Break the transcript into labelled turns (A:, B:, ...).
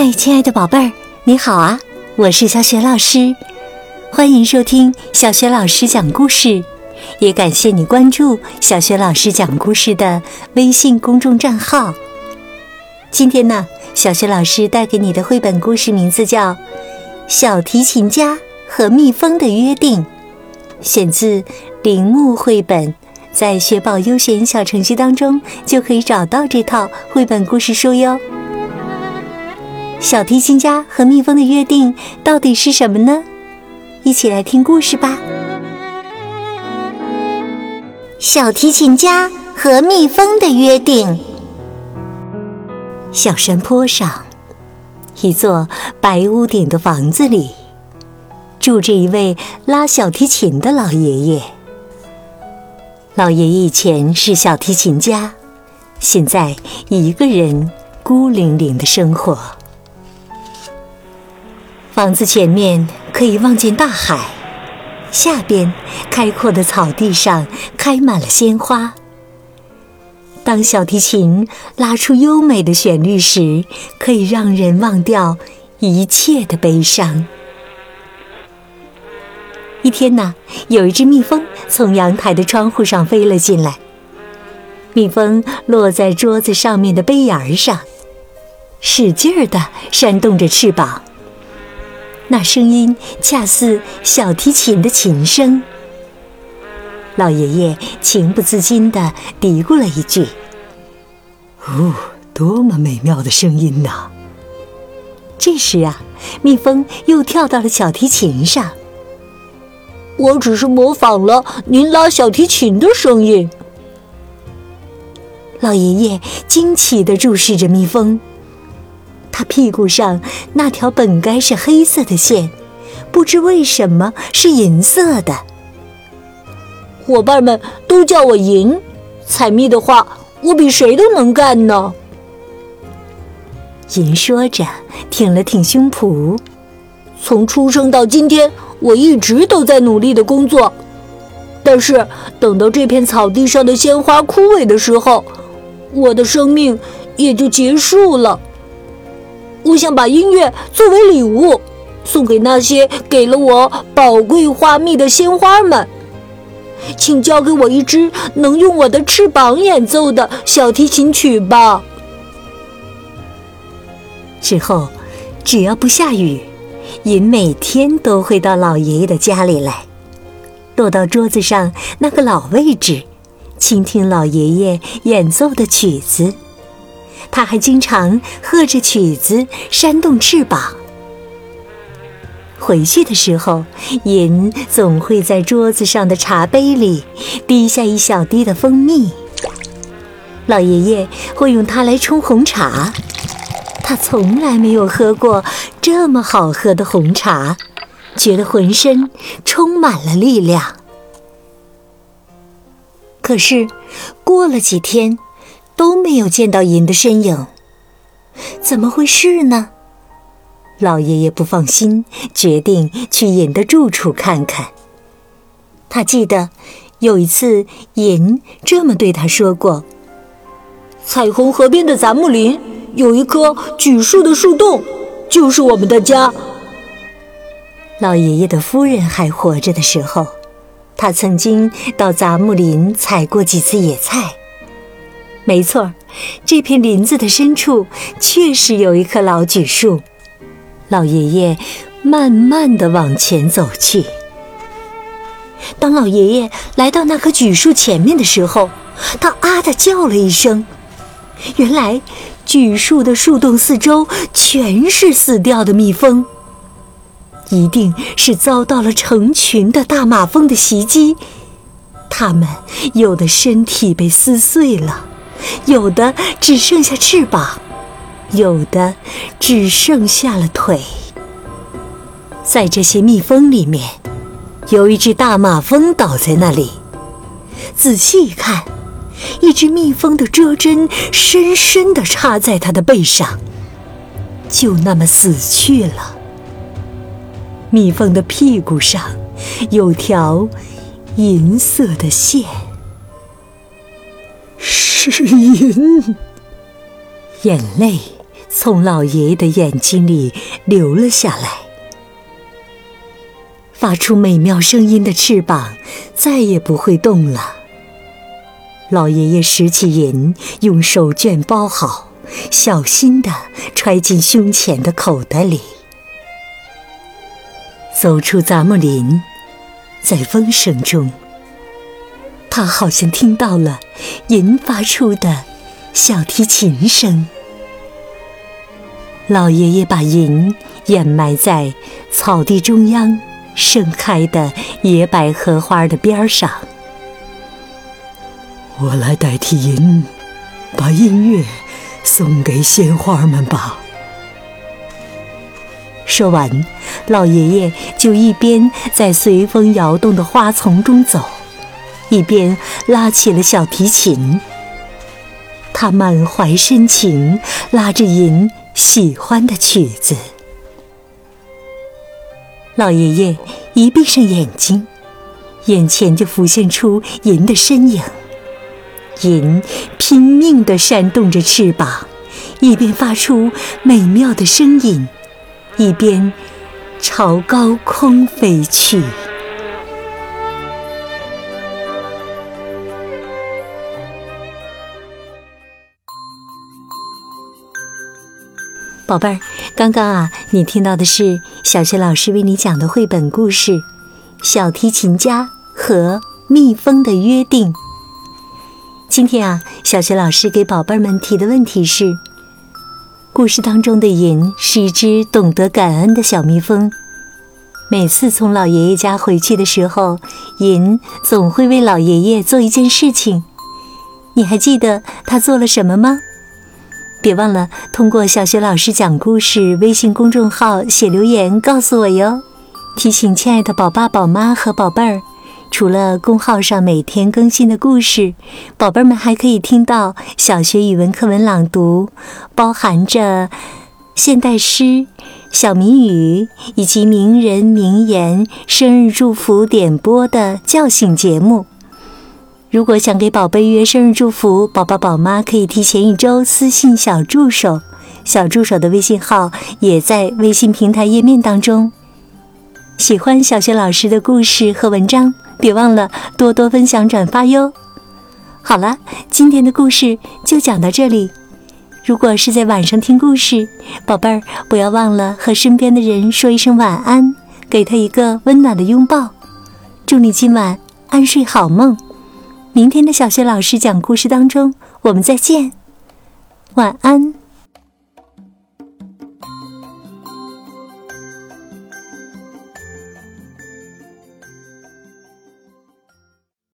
A: 嗨，亲爱的宝贝儿，你好啊！我是小雪老师，欢迎收听小雪老师讲故事，也感谢你关注小雪老师讲故事的微信公众账号。今天呢，小雪老师带给你的绘本故事名字叫《小提琴家和蜜蜂的约定》，选自铃木绘本，在学宝优选小程序当中就可以找到这套绘本故事书哟。小提琴家和蜜蜂的约定到底是什么呢？一起来听故事吧。
B: 小提琴家和蜜蜂的约定。
A: 小山坡上，一座白屋顶的房子里，住着一位拉小提琴的老爷爷。老爷爷以前是小提琴家，现在一个人孤零零的生活。房子前面可以望见大海，下边开阔的草地上开满了鲜花。当小提琴拉出优美的旋律时，可以让人忘掉一切的悲伤。一天呐，有一只蜜蜂从阳台的窗户上飞了进来，蜜蜂落在桌子上面的杯沿上，使劲儿地扇动着翅膀。那声音恰似小提琴的琴声。老爷爷情不自禁地嘀咕了一句：“
C: 哦，多么美妙的声音呐！”
A: 这时啊，蜜蜂又跳到了小提琴上。
D: 我只是模仿了您拉小提琴的声音。
A: 老爷爷惊奇的注视着蜜蜂。他屁股上那条本该是黑色的线，不知为什么是银色的。
D: 伙伴们都叫我银，采蜜的话，我比谁都能干呢。
A: 银说着，挺了挺胸脯。
D: 从出生到今天，我一直都在努力的工作，但是等到这片草地上的鲜花枯萎的时候，我的生命也就结束了。我想把音乐作为礼物，送给那些给了我宝贵花蜜的鲜花们。请交给我一支能用我的翅膀演奏的小提琴曲吧。
A: 之后，只要不下雨，银每天都会到老爷爷的家里来，落到桌子上那个老位置，倾听老爷爷演奏的曲子。他还经常和着曲子扇动翅膀。回去的时候，银总会在桌子上的茶杯里滴下一小滴的蜂蜜。老爷爷会用它来冲红茶，他从来没有喝过这么好喝的红茶，觉得浑身充满了力量。可是，过了几天。都没有见到银的身影，怎么回事呢？老爷爷不放心，决定去银的住处看看。他记得有一次，银这么对他说过：“
D: 彩虹河边的杂木林有一棵榉树的树洞，就是我们的家。”
A: 老爷爷的夫人还活着的时候，他曾经到杂木林采过几次野菜。没错，这片林子的深处确实有一棵老榉树。老爷爷慢慢的往前走去。当老爷爷来到那棵榉树前面的时候，他啊的叫了一声。原来，榉树的树洞四周全是死掉的蜜蜂，一定是遭到了成群的大马蜂的袭击。它们有的身体被撕碎了。有的只剩下翅膀，有的只剩下了腿。在这些蜜蜂里面，有一只大马蜂倒在那里。仔细一看，一只蜜蜂的蛰针深深地插在它的背上，就那么死去了。蜜蜂的屁股上有条银色的线。
C: 是银，
A: 眼泪从老爷爷的眼睛里流了下来。发出美妙声音的翅膀再也不会动了。老爷爷拾起银，用手绢包好，小心地揣进胸前的口袋里。走出杂木林，在风声中，他好像听到了银发出的小提琴声。老爷爷把银掩埋在草地中央盛开的野百合花的边上。
C: 我来代替银，把音乐送给鲜花们吧。
A: 说完，老爷爷就一边在随风摇动的花丛中走，一边拉起了小提琴。他满怀深情，拉着银喜欢的曲子。老爷爷一闭上眼睛，眼前就浮现出银的身影。银拼命地扇动着翅膀，一边发出美妙的声音，一边朝高空飞去。宝贝儿，刚刚啊，你听到的是小学老师为你讲的绘本故事《小提琴家和蜜蜂的约定》。今天啊，小学老师给宝贝儿们提的问题是：故事当中的银是一只懂得感恩的小蜜蜂。每次从老爷爷家回去的时候，银总会为老爷爷做一件事情。你还记得他做了什么吗？别忘了通过小学老师讲故事微信公众号写留言告诉我哟。提醒亲爱的宝爸宝妈和宝贝儿。除了公号上每天更新的故事，宝贝们还可以听到小学语文课文朗读，包含着现代诗、小谜语以及名人名言、生日祝福点播的叫醒节目。如果想给宝贝约生日祝福，宝宝宝妈可以提前一周私信小助手，小助手的微信号也在微信平台页面当中。喜欢小学老师的故事和文章。别忘了多多分享转发哟！好了，今天的故事就讲到这里。如果是在晚上听故事，宝贝儿不要忘了和身边的人说一声晚安，给他一个温暖的拥抱。祝你今晚安睡好梦！明天的小学老师讲故事当中，我们再见，晚安。